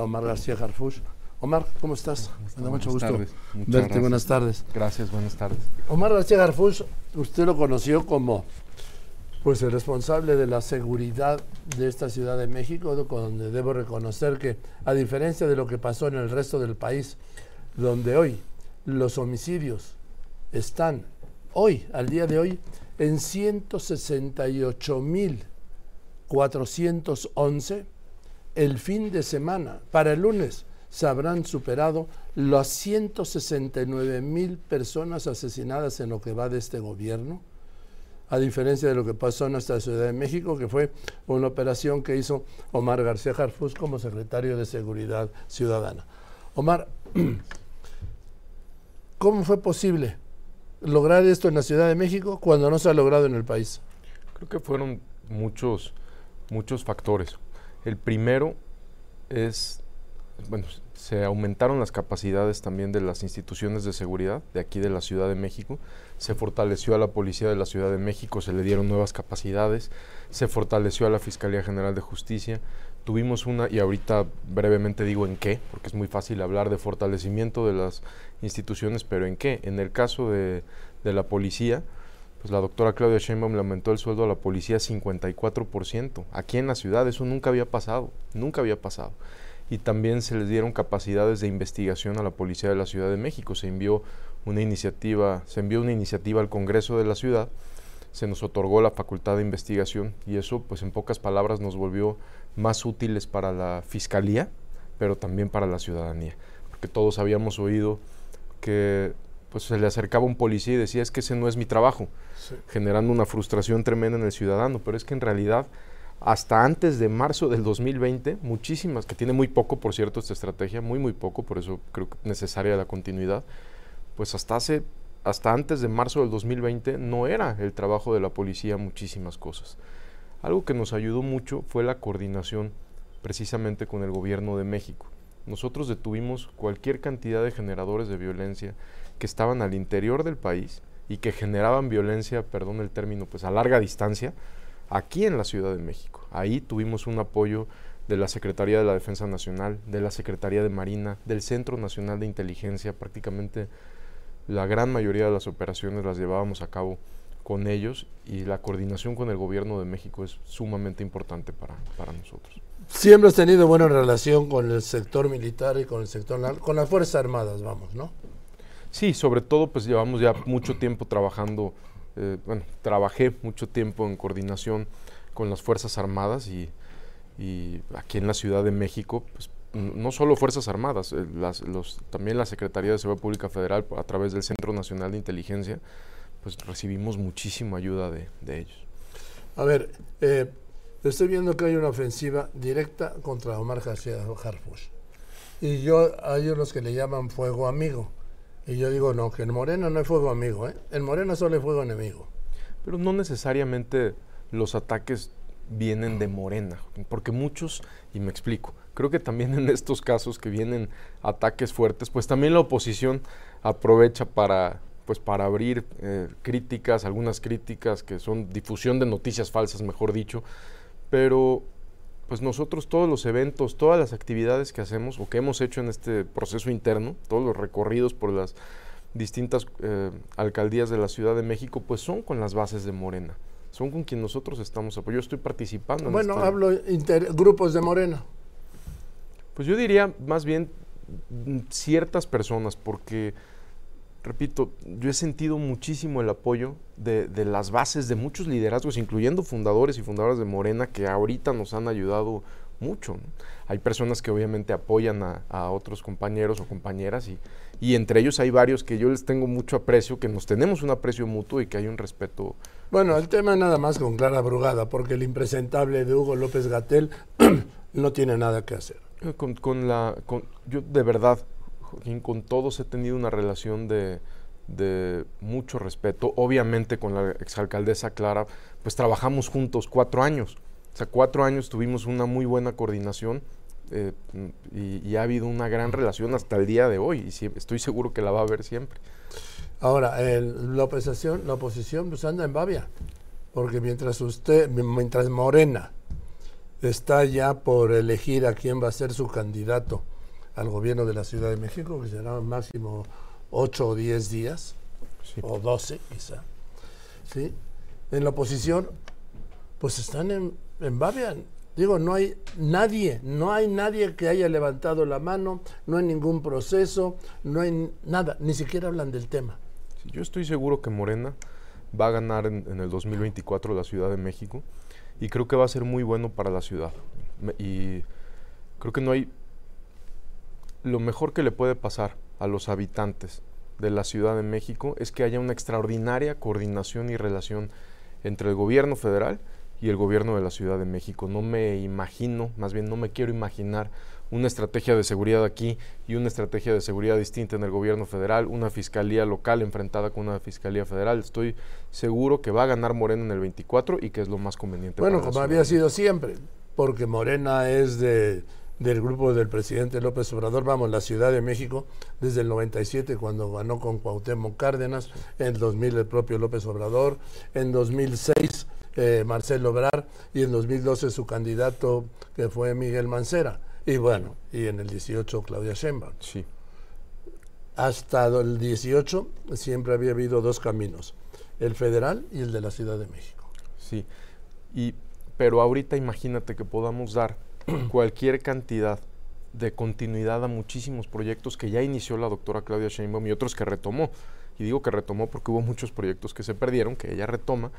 a Omar García Harfush. Omar, ¿cómo estás? Me da mucho gusto tardes. Verte. gracias. Buenas tardes. Gracias, buenas tardes. Omar García Garfush, usted lo conoció como pues el responsable de la seguridad de esta Ciudad de México, donde debo reconocer que, a diferencia de lo que pasó en el resto del país, donde hoy los homicidios están, hoy, al día de hoy, en 168.411, el fin de semana, para el lunes, se habrán superado las 169 mil personas asesinadas en lo que va de este gobierno, a diferencia de lo que pasó en nuestra Ciudad de México, que fue una operación que hizo Omar García Harfus como secretario de Seguridad Ciudadana. Omar, ¿cómo fue posible lograr esto en la Ciudad de México cuando no se ha logrado en el país? Creo que fueron muchos, muchos factores. El primero es, bueno, se aumentaron las capacidades también de las instituciones de seguridad de aquí de la Ciudad de México, se fortaleció a la Policía de la Ciudad de México, se le dieron nuevas capacidades, se fortaleció a la Fiscalía General de Justicia, tuvimos una, y ahorita brevemente digo en qué, porque es muy fácil hablar de fortalecimiento de las instituciones, pero en qué. En el caso de, de la policía, pues la doctora Claudia Sheinbaum le aumentó el sueldo a la policía 54%, aquí en la ciudad, eso nunca había pasado, nunca había pasado. Y también se les dieron capacidades de investigación a la Policía de la Ciudad de México. Se envió una iniciativa, se envió una iniciativa al Congreso de la ciudad, se nos otorgó la facultad de investigación y eso pues en pocas palabras nos volvió más útiles para la fiscalía, pero también para la ciudadanía, porque todos habíamos oído que pues se le acercaba un policía y decía es que ese no es mi trabajo, sí. generando una frustración tremenda en el ciudadano, pero es que en realidad hasta antes de marzo del 2020, muchísimas, que tiene muy poco, por cierto, esta estrategia, muy, muy poco, por eso creo que es necesaria la continuidad, pues hasta hace, hasta antes de marzo del 2020 no era el trabajo de la policía muchísimas cosas. Algo que nos ayudó mucho fue la coordinación precisamente con el gobierno de México. Nosotros detuvimos cualquier cantidad de generadores de violencia que estaban al interior del país y que generaban violencia, perdón el término, pues a larga distancia, aquí en la Ciudad de México. Ahí tuvimos un apoyo de la Secretaría de la Defensa Nacional, de la Secretaría de Marina, del Centro Nacional de Inteligencia, prácticamente la gran mayoría de las operaciones las llevábamos a cabo con ellos y la coordinación con el gobierno de México es sumamente importante para, para nosotros. Siempre has tenido buena relación con el sector militar y con el sector, con las Fuerzas Armadas, vamos, ¿no? Sí, sobre todo pues llevamos ya mucho tiempo trabajando eh, bueno, trabajé mucho tiempo en coordinación con las Fuerzas Armadas y, y aquí en la Ciudad de México, pues, no solo Fuerzas Armadas, eh, las, los, también la Secretaría de Seguridad Pública Federal a través del Centro Nacional de Inteligencia, pues recibimos muchísima ayuda de, de ellos. A ver, eh, estoy viendo que hay una ofensiva directa contra Omar García Harfush. Y yo hay unos que le llaman fuego amigo. Y yo digo, no, que en Morena no hay fuego amigo, ¿eh? En Morena solo hay fuego enemigo. Pero no necesariamente los ataques vienen de Morena, porque muchos, y me explico, creo que también en estos casos que vienen ataques fuertes, pues también la oposición aprovecha para pues para abrir eh, críticas, algunas críticas que son difusión de noticias falsas, mejor dicho, pero pues nosotros todos los eventos, todas las actividades que hacemos o que hemos hecho en este proceso interno, todos los recorridos por las distintas eh, alcaldías de la Ciudad de México, pues son con las bases de Morena, son con quien nosotros estamos apoyando. Yo estoy participando. Bueno, en hablo inter, grupos de Morena. Pues yo diría más bien ciertas personas, porque repito, yo he sentido muchísimo el apoyo de, de, las bases de muchos liderazgos, incluyendo fundadores y fundadoras de Morena, que ahorita nos han ayudado mucho. ¿no? Hay personas que obviamente apoyan a, a otros compañeros o compañeras y, y, entre ellos hay varios que yo les tengo mucho aprecio, que nos tenemos un aprecio mutuo y que hay un respeto. Bueno, el tema nada más con Clara Brugada, porque el impresentable de Hugo López Gatel no tiene nada que hacer. Con, con la, con, yo de verdad, con todos he tenido una relación de, mucho respeto. Obviamente con la exalcaldesa Clara, pues trabajamos juntos cuatro años. O sea, cuatro años tuvimos una muy buena coordinación eh, y, ha habido una gran relación hasta el día de hoy y estoy seguro que la va a haber siempre. Ahora, la, oposición, la oposición pues anda en babia, porque mientras usted, mientras Morena está ya por elegir a quién va a ser su candidato al gobierno de la Ciudad de México, que será máximo 8 o 10 días, o 12 quizá. ¿Sí? En la oposición, pues están en, en Babian. Digo, no hay nadie, no hay nadie que haya levantado la mano, no hay ningún proceso, no hay nada, ni siquiera hablan del tema. yo estoy seguro que Morena va a ganar en, en, el 2024 la Ciudad de México y creo que va a ser muy bueno para la ciudad. Y creo que no hay lo mejor que le puede pasar a los habitantes de la Ciudad de México es que haya una extraordinaria coordinación y relación entre el gobierno federal y el gobierno de la Ciudad de México. No me imagino, más bien no me quiero imaginar una estrategia de seguridad aquí y una estrategia de seguridad distinta en el gobierno federal, una fiscalía local enfrentada con una fiscalía federal. Estoy seguro que va a ganar Morena en el 24 y que es lo más conveniente. Bueno, como había sido siempre, porque Morena es de del grupo del presidente López Obrador, vamos, la Ciudad de México, desde el 97 cuando ganó con Cuauhtémoc Cárdenas, en 2000 el propio López Obrador, en 2006 eh, Marcelo Obrar y en 2012 su candidato que fue Miguel Mancera. Y bueno, y en el 18 Claudia Sheinbaum. Sí. Hasta el 18 siempre había habido dos caminos, el federal y el de la Ciudad de México. Sí. Y pero ahorita imagínate que podamos dar cualquier cantidad de continuidad a muchísimos proyectos que ya inició la doctora Claudia Sheinbaum y otros que retomó. Y digo que retomó porque hubo muchos proyectos que se perdieron, que ella retoma.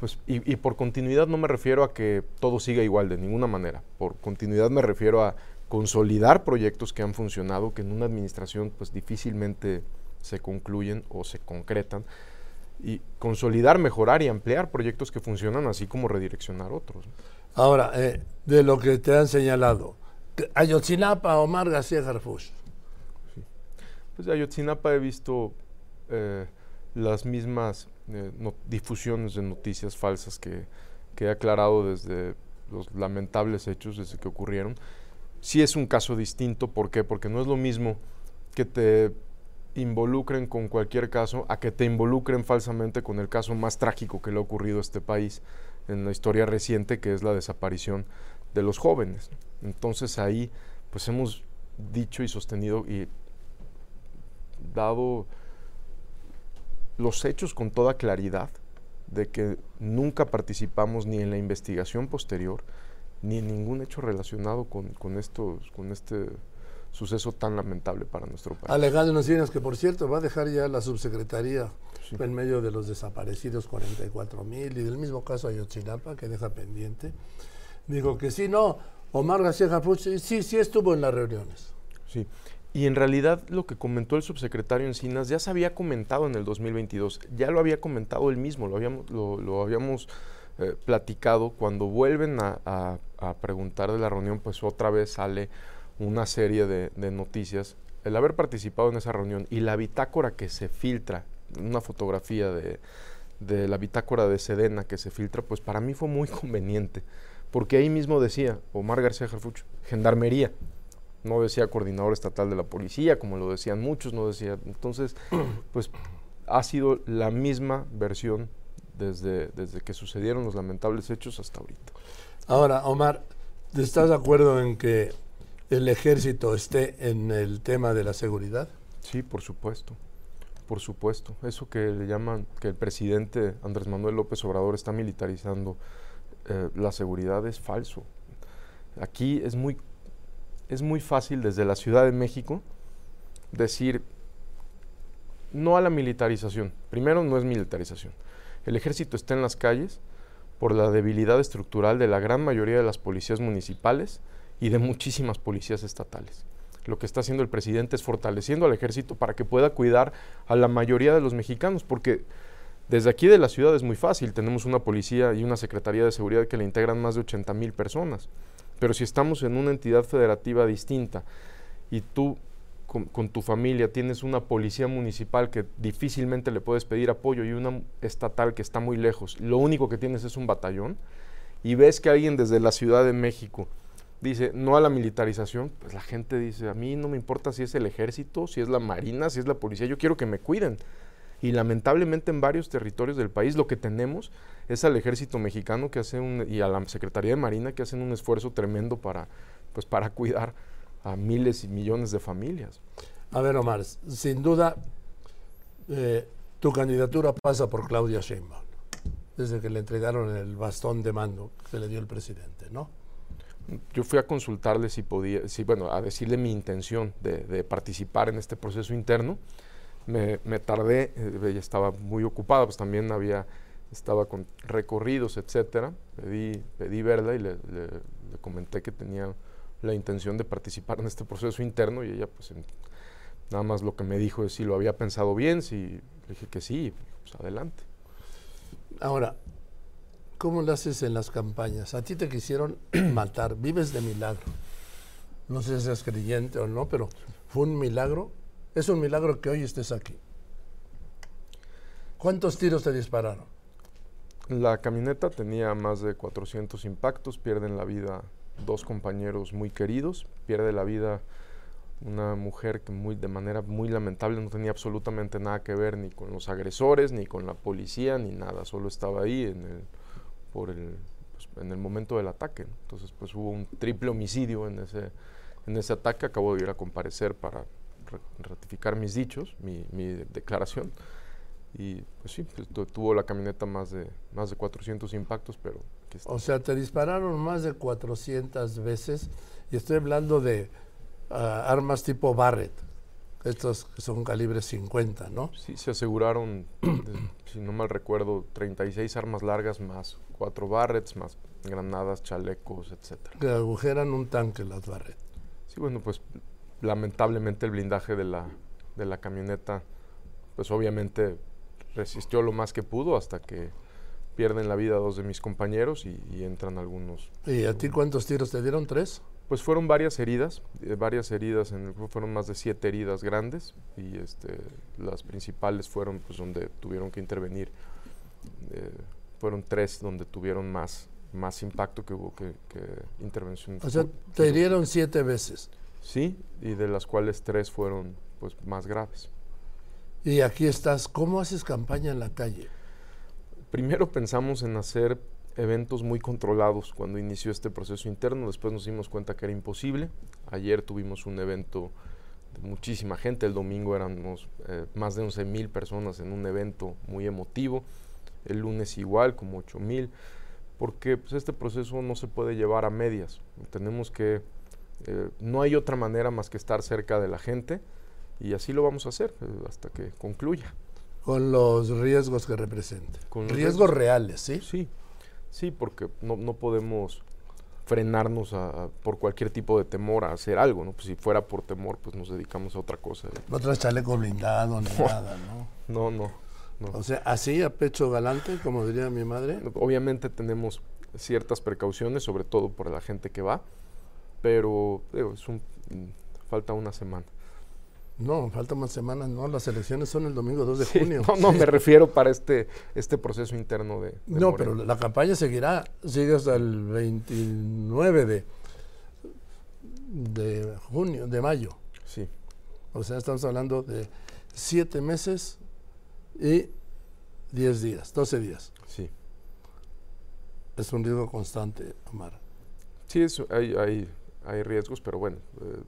Pues, y, y por continuidad no me refiero a que todo siga igual de ninguna manera. Por continuidad me refiero a consolidar proyectos que han funcionado, que en una administración pues difícilmente se concluyen o se concretan y consolidar, mejorar y ampliar proyectos que funcionan, así como redireccionar otros. Ahora, eh, de lo que te han señalado, Ayotzinapa, Omar García Garfush. Pues Ayotzinapa he visto eh, las mismas eh, difusiones de noticias falsas que, que he aclarado desde los lamentables hechos, desde que ocurrieron. Sí es un caso distinto, ¿por qué? Porque no es lo mismo que te involucren con cualquier caso a que te involucren falsamente con el caso más trágico que le ha ocurrido a este país en la historia reciente, que es la desaparición de los jóvenes. Entonces ahí pues hemos dicho y sostenido y dado los hechos con toda claridad de que nunca participamos ni en la investigación posterior ni en ningún hecho relacionado con, con, estos, con este suceso tan lamentable para nuestro país. Alejandro Encinas, que por cierto va a dejar ya la subsecretaría en medio de los desaparecidos 44 mil y del mismo caso Ayotzinapa que deja pendiente. Digo que sí, no, Omar García Jafuch sí, sí estuvo en las reuniones. Sí, y en realidad lo que comentó el subsecretario Encinas ya se había comentado en el 2022, ya lo había comentado él mismo, lo habíamos, lo, habíamos eh, platicado, cuando vuelven a, preguntar de la reunión, pues otra vez sale una serie de, de noticias. El haber participado en esa reunión y la bitácora que se filtra una fotografía de, de la bitácora de Sedena que se filtra, pues para mí fue muy conveniente, porque ahí mismo decía Omar García Jarfucho, gendarmería, no decía coordinador estatal de la policía, como lo decían muchos, no decía, entonces, pues ha sido la misma versión desde, desde que sucedieron los lamentables hechos hasta ahorita. Ahora, Omar, ¿estás de acuerdo en que el ejército esté en el tema de la seguridad? Sí, por supuesto. Por supuesto, eso que le llaman que el presidente Andrés Manuel López Obrador está militarizando eh, la seguridad es falso. Aquí es muy, es muy fácil desde la Ciudad de México decir no a la militarización. Primero, no es militarización. El ejército está en las calles por la debilidad estructural de la gran mayoría de las policías municipales y de muchísimas policías estatales. Lo que está haciendo el presidente es fortaleciendo al ejército para que pueda cuidar a la mayoría de los mexicanos, porque desde aquí de la ciudad es muy fácil, tenemos una policía y una secretaría de seguridad que le integran más de 80 mil personas, pero si estamos en una entidad federativa distinta y tú con, tu familia tienes una policía municipal que difícilmente le puedes pedir apoyo y una estatal que está muy lejos, lo único que tienes es un batallón, y ves que alguien desde la Ciudad de México, dice no a la militarización, pues la gente dice, a mí no me importa si es el ejército, si es la marina, si es la policía, yo quiero que me cuiden. Y lamentablemente en varios territorios del país lo que tenemos es al ejército mexicano que hace un, y a la Secretaría de Marina que hacen un esfuerzo tremendo para, pues, para cuidar a miles y millones de familias. A ver, Omar, sin duda eh, tu candidatura pasa por Claudia Sheinbaum, desde que le entregaron el bastón de mando que le dio el presidente, ¿no? Yo fui a consultarle si podía, si, bueno, a decirle mi intención de, participar en este proceso interno. Me, tardé, eh, ella estaba muy ocupada, pues también había, estaba con recorridos, etcétera. Pedí, pedí verla y le, comenté que tenía la intención de participar en este proceso interno y ella pues nada más lo que me dijo es si lo había pensado bien, si dije que sí, pues adelante. Ahora, ¿Cómo lo haces en las campañas? A ti te quisieron matar, vives de milagro. No sé si seas creyente o no, pero fue un milagro. Es un milagro que hoy estés aquí. ¿Cuántos tiros te dispararon? La camioneta tenía más de 400 impactos, pierden la vida dos compañeros muy queridos, pierde la vida una mujer que muy, de manera muy lamentable no tenía absolutamente nada que ver ni con los agresores, ni con la policía, ni nada, solo estaba ahí en el por el, pues, en el momento del ataque. Entonces, pues hubo un triple homicidio en ese, en ese ataque. Acabo de ir a comparecer para ratificar mis dichos, mi, mi, declaración. Y pues sí, pues, tuvo la camioneta más de, más de 400 impactos, pero... O sea, te dispararon más de 400 veces y estoy hablando de ah, armas tipo Barrett. Estos son calibre 50, ¿no? Sí, se aseguraron, si no mal recuerdo, 36 armas largas más cuatro Barretts, más granadas, chalecos, etcétera. Que agujeran un tanque las Barrett. Sí, bueno, pues lamentablemente el blindaje de la, de la camioneta, pues obviamente resistió lo más que pudo hasta que pierden la vida dos de mis compañeros y, y entran algunos. ¿Y a ti cuántos tiros te dieron? ¿Tres? Pues fueron varias heridas, eh, varias heridas, en el, fueron más de siete heridas grandes y este, las principales fueron pues donde tuvieron que intervenir, eh, fueron tres donde tuvieron más, más impacto que hubo que, intervención. O sea, te hirieron siete veces. Sí, y de las cuales tres fueron pues más graves. Y aquí estás, ¿cómo haces campaña en la calle? Primero pensamos en hacer eventos muy controlados cuando inició este proceso interno, después nos dimos cuenta que era imposible. Ayer tuvimos un evento de muchísima gente, el domingo éramos eh, más de 11 mil personas en un evento muy emotivo, el lunes igual, como 8 mil, porque pues, este proceso no se puede llevar a medias, tenemos que, eh, no hay otra manera más que estar cerca de la gente y así lo vamos a hacer eh, hasta que concluya. Con los riesgos que representa. Con riesgos reales, ¿sí? Sí. Sí, porque no, no podemos frenarnos a, por cualquier tipo de temor a hacer algo, ¿no? Pues si fuera por temor, pues nos dedicamos a otra cosa. No traes chaleco blindado ni nada, ¿no? No, no, no. O sea, así a pecho galante, como diría mi madre. Obviamente tenemos ciertas precauciones, sobre todo por la gente que va, pero es un, falta una semana. No, falta más semanas, no, las elecciones son el domingo 2 de junio. No, no, me refiero para este, este proceso interno de... no, pero la campaña seguirá, sigue hasta el 29 de, de junio, de mayo. Sí. O sea, estamos hablando de siete meses y 10 días, 12 días. Sí. Es un riesgo constante, Omar. Sí, eso, hay, hay, hay riesgos, pero bueno, eh,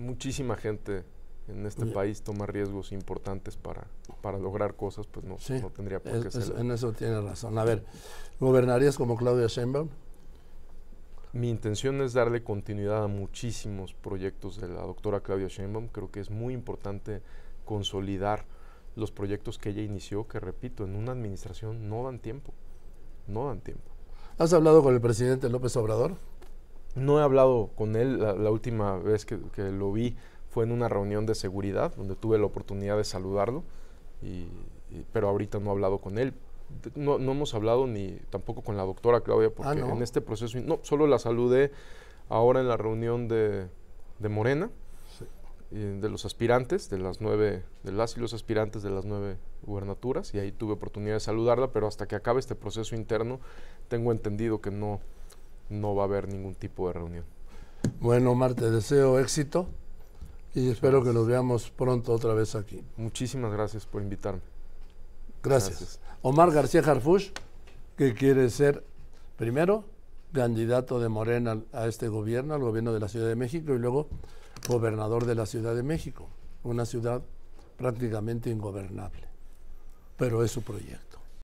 muchísima gente en este país toma riesgos importantes para, para lograr cosas, pues no, no tendría por qué ser. En eso tiene razón. A ver, ¿gobernarías como Claudia Sheinbaum? Mi intención es darle continuidad a muchísimos proyectos de la doctora Claudia Sheinbaum. Creo que es muy importante consolidar los proyectos que ella inició, que repito, en una administración no dan tiempo, no dan tiempo. ¿Has hablado con el presidente López Obrador? No he hablado con él, la, última vez que, lo vi fue en una reunión de seguridad, donde tuve la oportunidad de saludarlo, y, pero ahorita no he hablado con él. No, no, hemos hablado ni tampoco con la doctora Claudia, porque ah, en este proceso, no, solo la saludé ahora en la reunión de, de Morena, de los aspirantes, de las nueve, de las y los aspirantes de las nueve gubernaturas, y ahí tuve oportunidad de saludarla, pero hasta que acabe este proceso interno, tengo entendido que no, no va a haber ningún tipo de reunión. Bueno, Omar, te deseo éxito. y espero que nos veamos pronto otra vez aquí. Muchísimas gracias por invitarme. Gracias. Omar García Harfush, que quiere ser, primero, candidato de Morena a este gobierno, al gobierno de la Ciudad de México, y luego gobernador de la Ciudad de México, una ciudad prácticamente ingobernable. Pero es su proyecto.